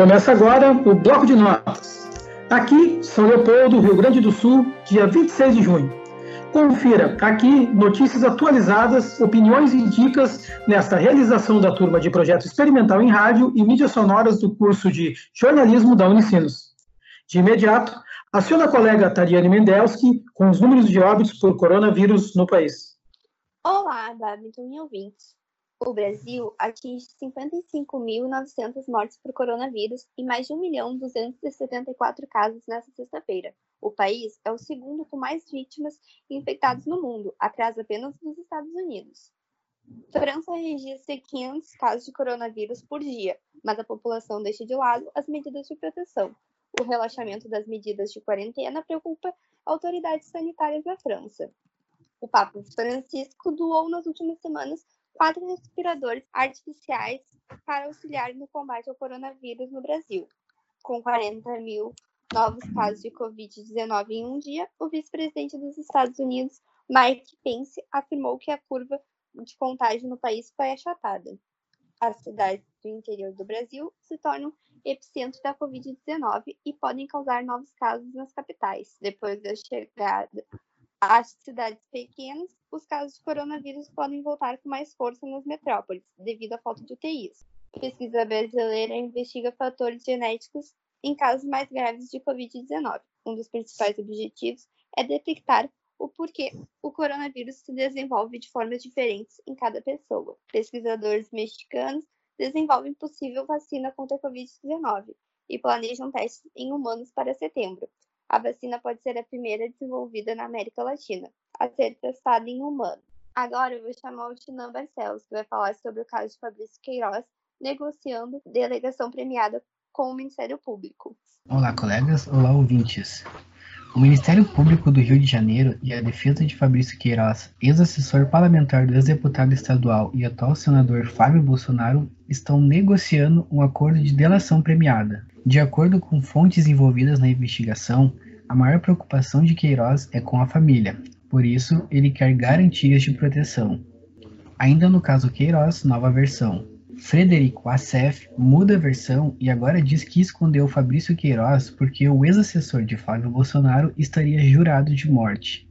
Começa agora o Bloco de Notas. Aqui, São Leopoldo, Rio Grande do Sul, dia 26 de junho. Confira aqui notícias atualizadas, opiniões e dicas nesta realização da turma de projeto experimental em rádio e mídias sonoras do curso de jornalismo da Unicinos. De imediato, aciona a colega Tariane Mendelski com os números de óbitos por coronavírus no país. Olá, Badminton e ouvintes. O Brasil atinge 55.900 mortes por coronavírus e mais de 1.274 casos nesta sexta-feira. O país é o segundo com mais vítimas infectadas no mundo, atrás apenas dos Estados Unidos. França registra 500 casos de coronavírus por dia, mas a população deixa de lado as medidas de proteção. O relaxamento das medidas de quarentena preocupa autoridades sanitárias da França. O Papa Francisco doou nas últimas semanas quatro respiradores artificiais para auxiliar no combate ao coronavírus no Brasil. Com 40 mil novos casos de Covid-19 em um dia, o vice-presidente dos Estados Unidos, Mike Pence, afirmou que a curva de contágio no país foi achatada. As cidades do interior do Brasil se tornam epicentro da Covid-19 e podem causar novos casos nas capitais, depois da chegada às cidades pequenas, os casos de coronavírus podem voltar com mais força nas metrópoles, devido à falta de UTIs. Pesquisa brasileira investiga fatores genéticos em casos mais graves de Covid-19. Um dos principais objetivos é detectar o porquê o coronavírus se desenvolve de formas diferentes em cada pessoa. Pesquisadores mexicanos desenvolvem possível vacina contra a Covid-19 e planejam testes em humanos para setembro. A vacina pode ser a primeira desenvolvida na América Latina a ser testada em humanos. Agora eu vou chamar o Tinan Barcelos, que vai falar sobre o caso de Fabrício Queiroz negociando delegação premiada com o Ministério Público. Olá, colegas. Olá, ouvintes. O Ministério Público do Rio de Janeiro e a defesa de Fabrício Queiroz, ex-assessor parlamentar do ex-deputado estadual e atual senador Fábio Bolsonaro, estão negociando um acordo de delação premiada. De acordo com fontes envolvidas na investigação, a maior preocupação de Queiroz é com a família, por isso ele quer garantias de proteção. Ainda no caso Queiroz, nova versão. Frederico Assef muda a versão e agora diz que escondeu Fabrício Queiroz porque o ex-assessor de Flávio Bolsonaro estaria jurado de morte.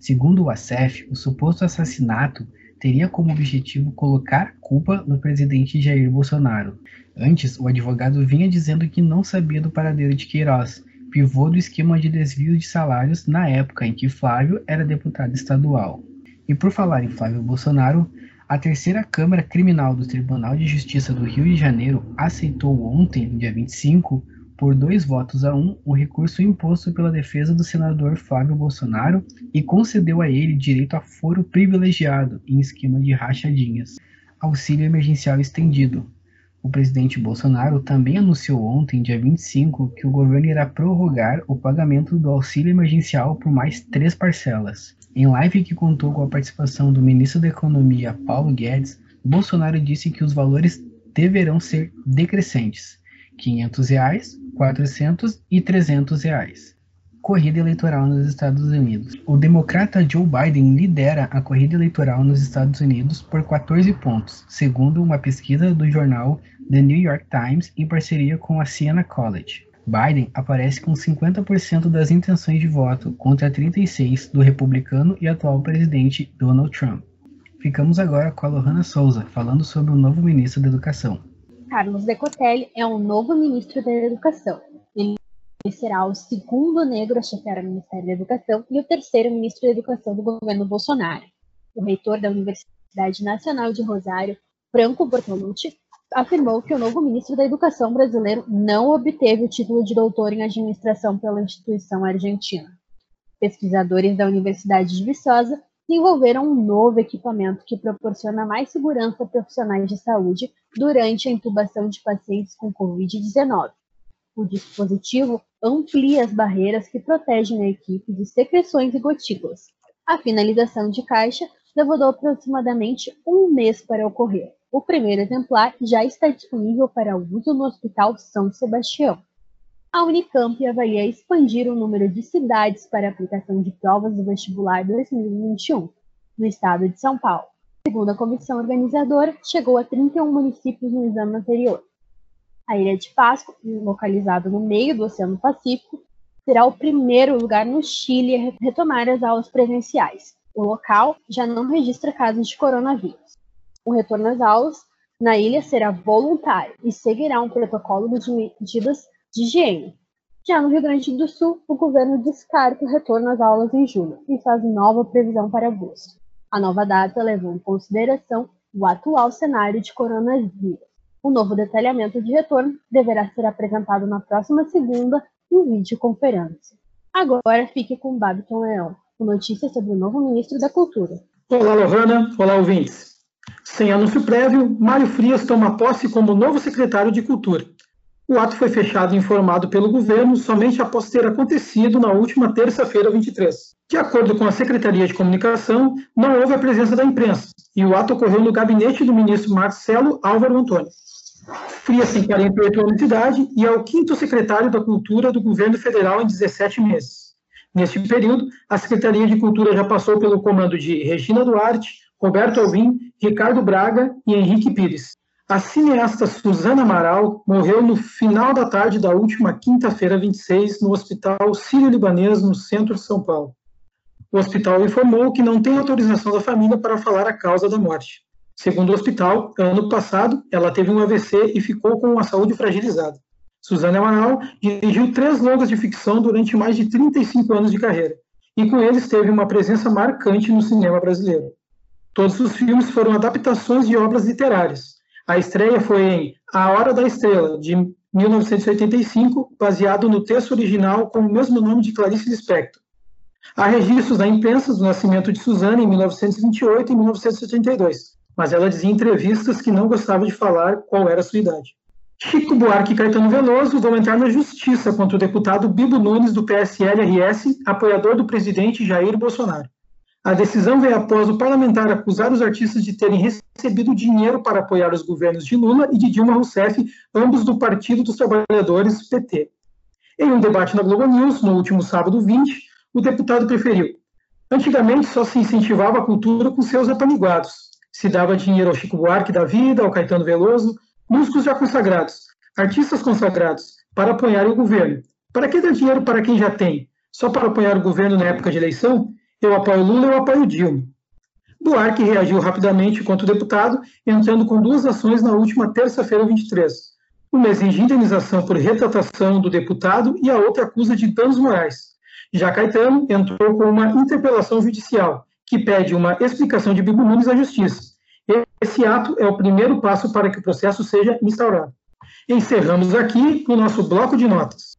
Segundo o Assef, o suposto assassinato teria como objetivo colocar culpa no presidente Jair Bolsonaro. Antes, o advogado vinha dizendo que não sabia do paradeiro de Queiroz, pivô do esquema de desvio de salários na época em que Flávio era deputado estadual. E por falar em Flávio Bolsonaro, a terceira Câmara Criminal do Tribunal de Justiça do Rio de Janeiro aceitou ontem, dia 25, por dois votos a um, o recurso imposto pela defesa do senador Flávio Bolsonaro e concedeu a ele direito a foro privilegiado em esquema de rachadinhas. Auxílio emergencial estendido. O presidente Bolsonaro também anunciou ontem, dia 25, que o governo irá prorrogar o pagamento do auxílio emergencial por mais três parcelas. Em live que contou com a participação do ministro da Economia, Paulo Guedes, Bolsonaro disse que os valores deverão ser decrescentes: 500 reais, 400 e 300 reais. Corrida eleitoral nos Estados Unidos. O democrata Joe Biden lidera a corrida eleitoral nos Estados Unidos por 14 pontos, segundo uma pesquisa do jornal The New York Times em parceria com a Siena College. Biden aparece com 50% das intenções de voto contra 36 do republicano e atual presidente Donald Trump. Ficamos agora com a Lohana Souza, falando sobre o novo ministro da Educação. Carlos Decotelli é o novo ministro da Educação. Ele será o segundo negro a chefiar o Ministério da Educação e o terceiro ministro da Educação do governo Bolsonaro. O reitor da Universidade Nacional de Rosário, Franco Bortolucci, afirmou que o novo ministro da Educação brasileiro não obteve o título de doutor em administração pela instituição argentina. Pesquisadores da Universidade de Viçosa desenvolveram um novo equipamento que proporciona mais segurança a profissionais de saúde durante a intubação de pacientes com Covid-19. O dispositivo amplia as barreiras que protegem a equipe de secreções e gotículas. A finalização de caixa levou aproximadamente um mês para ocorrer. O primeiro exemplar já está disponível para uso no Hospital São Sebastião. A Unicamp avalia expandir o número de cidades para aplicação de provas do vestibular 2021 no estado de São Paulo. Segundo a comissão organizadora, chegou a 31 municípios no exame anterior. A Ilha de Páscoa, localizada no meio do Oceano Pacífico, será o primeiro lugar no Chile a retomar as aulas presenciais. O local já não registra casos de coronavírus. O retorno às aulas na ilha será voluntário e seguirá um protocolo de medidas de higiene. Já no Rio Grande do Sul, o governo descarta o retorno às aulas em julho e faz nova previsão para agosto. A nova data levou em consideração o atual cenário de coronavírus. O novo detalhamento de retorno deverá ser apresentado na próxima segunda em videoconferência. Agora fique com Babiton Leão, com notícias sobre o novo ministro da Cultura. Olá, Lohana. Olá, ouvintes. Sem anúncio prévio, Mário Frias toma posse como novo secretário de Cultura. O ato foi fechado e informado pelo governo somente após ter acontecido na última terça-feira, 23. De acordo com a Secretaria de Comunicação, não houve a presença da imprensa e o ato ocorreu no gabinete do ministro Marcelo Álvaro Antônio. Frias tem 48 anos de idade e é o quinto secretário da Cultura do governo federal em 17 meses. Neste período, a Secretaria de Cultura já passou pelo comando de Regina Duarte, Roberto Alvim, Ricardo Braga e Henrique Pires. A cineasta Suzana Amaral morreu no final da tarde da última quinta-feira, 26, no Hospital Sírio-Libanês, no centro de São Paulo. O hospital informou que não tem autorização da família para falar a causa da morte. Segundo o hospital, ano passado, ela teve um AVC e ficou com a saúde fragilizada. Suzana Amaral dirigiu três longas de ficção durante mais de 35 anos de carreira, e com eles teve uma presença marcante no cinema brasileiro. Todos os filmes foram adaptações de obras literárias, a estreia foi em A Hora da Estrela, de 1985, baseado no texto original com o mesmo nome de Clarice Lispector. Há registros na imprensa do nascimento de Suzana em 1928 e 1972, mas ela dizia em entrevistas que não gostava de falar qual era a sua idade. Chico Buarque e Caetano Veloso vão entrar na justiça contra o deputado Bibo Nunes do PSL-RS, apoiador do presidente Jair Bolsonaro. A decisão veio após o parlamentar acusar os artistas de terem recebido dinheiro para apoiar os governos de Lula e de Dilma Rousseff, ambos do Partido dos Trabalhadores, PT. Em um debate na Globo News, no último sábado 20, o deputado preferiu. Antigamente só se incentivava a cultura com seus apaniguados. Se dava dinheiro ao Chico Buarque da vida, ao Caetano Veloso, músicos já consagrados, artistas consagrados, para apoiar o governo. Para que dar dinheiro para quem já tem? Só para apoiar o governo na época de eleição? Eu apoio Lula, eu apoio Dilma. Buarque reagiu rapidamente contra o deputado, entrando com duas ações na última terça-feira, 23. Uma exige indenização por retratação do deputado e a outra acusa de danos morais. Já Caetano entrou com uma interpelação judicial, que pede uma explicação de Bibo Nunes à Justiça. Esse ato é o primeiro passo para que o processo seja instaurado. Encerramos aqui o nosso bloco de notas.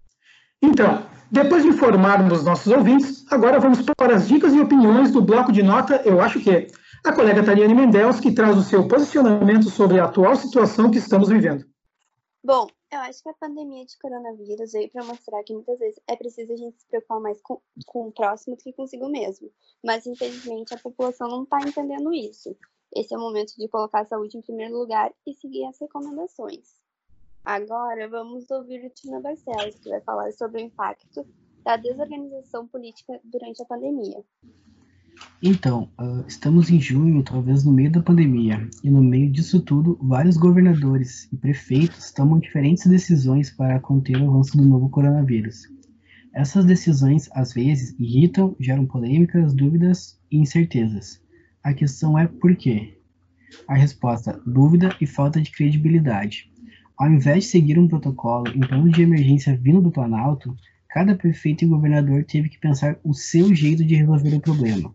Então, depois de informarmos nossos ouvintes, agora vamos para as dicas e opiniões do bloco de nota Eu Acho Que. A colega Tariane Mendels, que traz o seu posicionamento sobre a atual situação que estamos vivendo. Bom, eu acho que a pandemia de coronavírus veio para mostrar que muitas vezes é preciso a gente se preocupar mais com, com o próximo do que consigo mesmo. Mas, infelizmente, a população não está entendendo isso. Esse é o momento de colocar a saúde em primeiro lugar e seguir as recomendações. Agora vamos ouvir o Tina Barcelos, que vai falar sobre o impacto da desorganização política durante a pandemia. Então, uh, estamos em junho, talvez no meio da pandemia, e no meio disso tudo, vários governadores e prefeitos tomam diferentes decisões para conter o avanço do novo coronavírus. Essas decisões, às vezes, irritam, geram polêmicas, dúvidas e incertezas. A questão é por quê? A resposta: dúvida e falta de credibilidade. Ao invés de seguir um protocolo em plano de emergência vindo do Planalto, cada prefeito e governador teve que pensar o seu jeito de resolver o problema.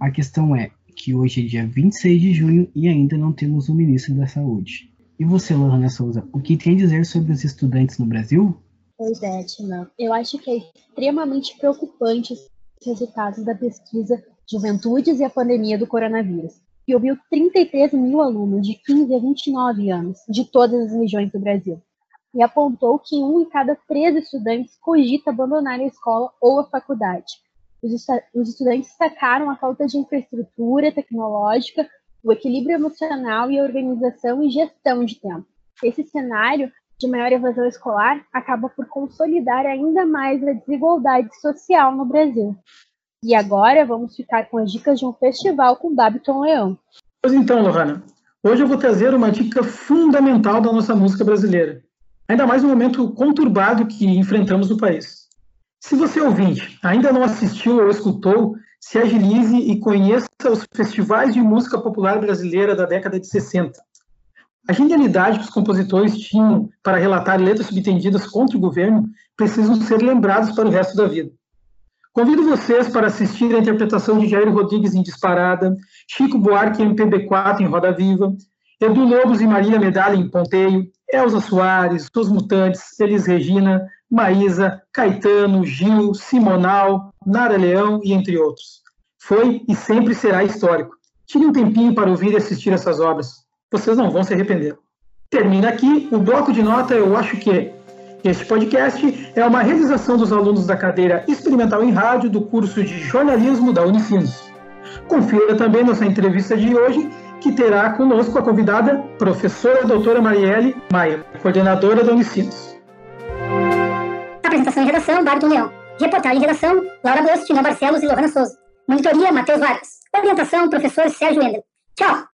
A questão é que hoje é dia 26 de junho e ainda não temos um ministro da Saúde. E você, Lohana Souza, o que tem a dizer sobre os estudantes no Brasil? Pois é, Tina. Eu acho que é extremamente preocupante os resultados da pesquisa Juventudes e a Pandemia do Coronavírus e ouviu 33 mil alunos de 15 a 29 anos, de todas as regiões do Brasil, e apontou que um em cada três estudantes cogita abandonar a escola ou a faculdade. Os, os estudantes destacaram a falta de infraestrutura tecnológica, o equilíbrio emocional e a organização e gestão de tempo. Esse cenário de maior evasão escolar acaba por consolidar ainda mais a desigualdade social no Brasil. E agora vamos ficar com as dicas de um festival com Babiton Leão. Pois então, Lohana, hoje eu vou trazer uma dica fundamental da nossa música brasileira, ainda mais no momento conturbado que enfrentamos no país. Se você ouvinte ainda não assistiu ou escutou, se agilize e conheça os festivais de música popular brasileira da década de 60. A genialidade que os compositores tinham para relatar letras subtendidas contra o governo precisam ser lembrados para o resto da vida. Convido vocês para assistir a interpretação de Jair Rodrigues em Disparada, Chico Buarque em MPB4 em Roda Viva, Edu Lobos e Maria Medalha em Ponteio, Elza Soares, Os Mutantes, Elis Regina, Maísa, Caetano, Gil, Simonal, Nara Leão e entre outros. Foi e sempre será histórico. Tire um tempinho para ouvir e assistir essas obras. Vocês não vão se arrepender. Termina aqui o bloco de nota Eu Acho Que. Este podcast é uma realização dos alunos da cadeira Experimental em Rádio do curso de Jornalismo da Unicinos. Confira também nossa entrevista de hoje, que terá conosco a convidada, professora doutora Marielle Maia, coordenadora da Unicinos. Apresentação e redação, Bardo Leão. Reportagem e redação, Laura Bosto, Barcelos e Lohana Souza. Monitoria, Matheus Vargas. Orientação, professor Sérgio Ender. Tchau!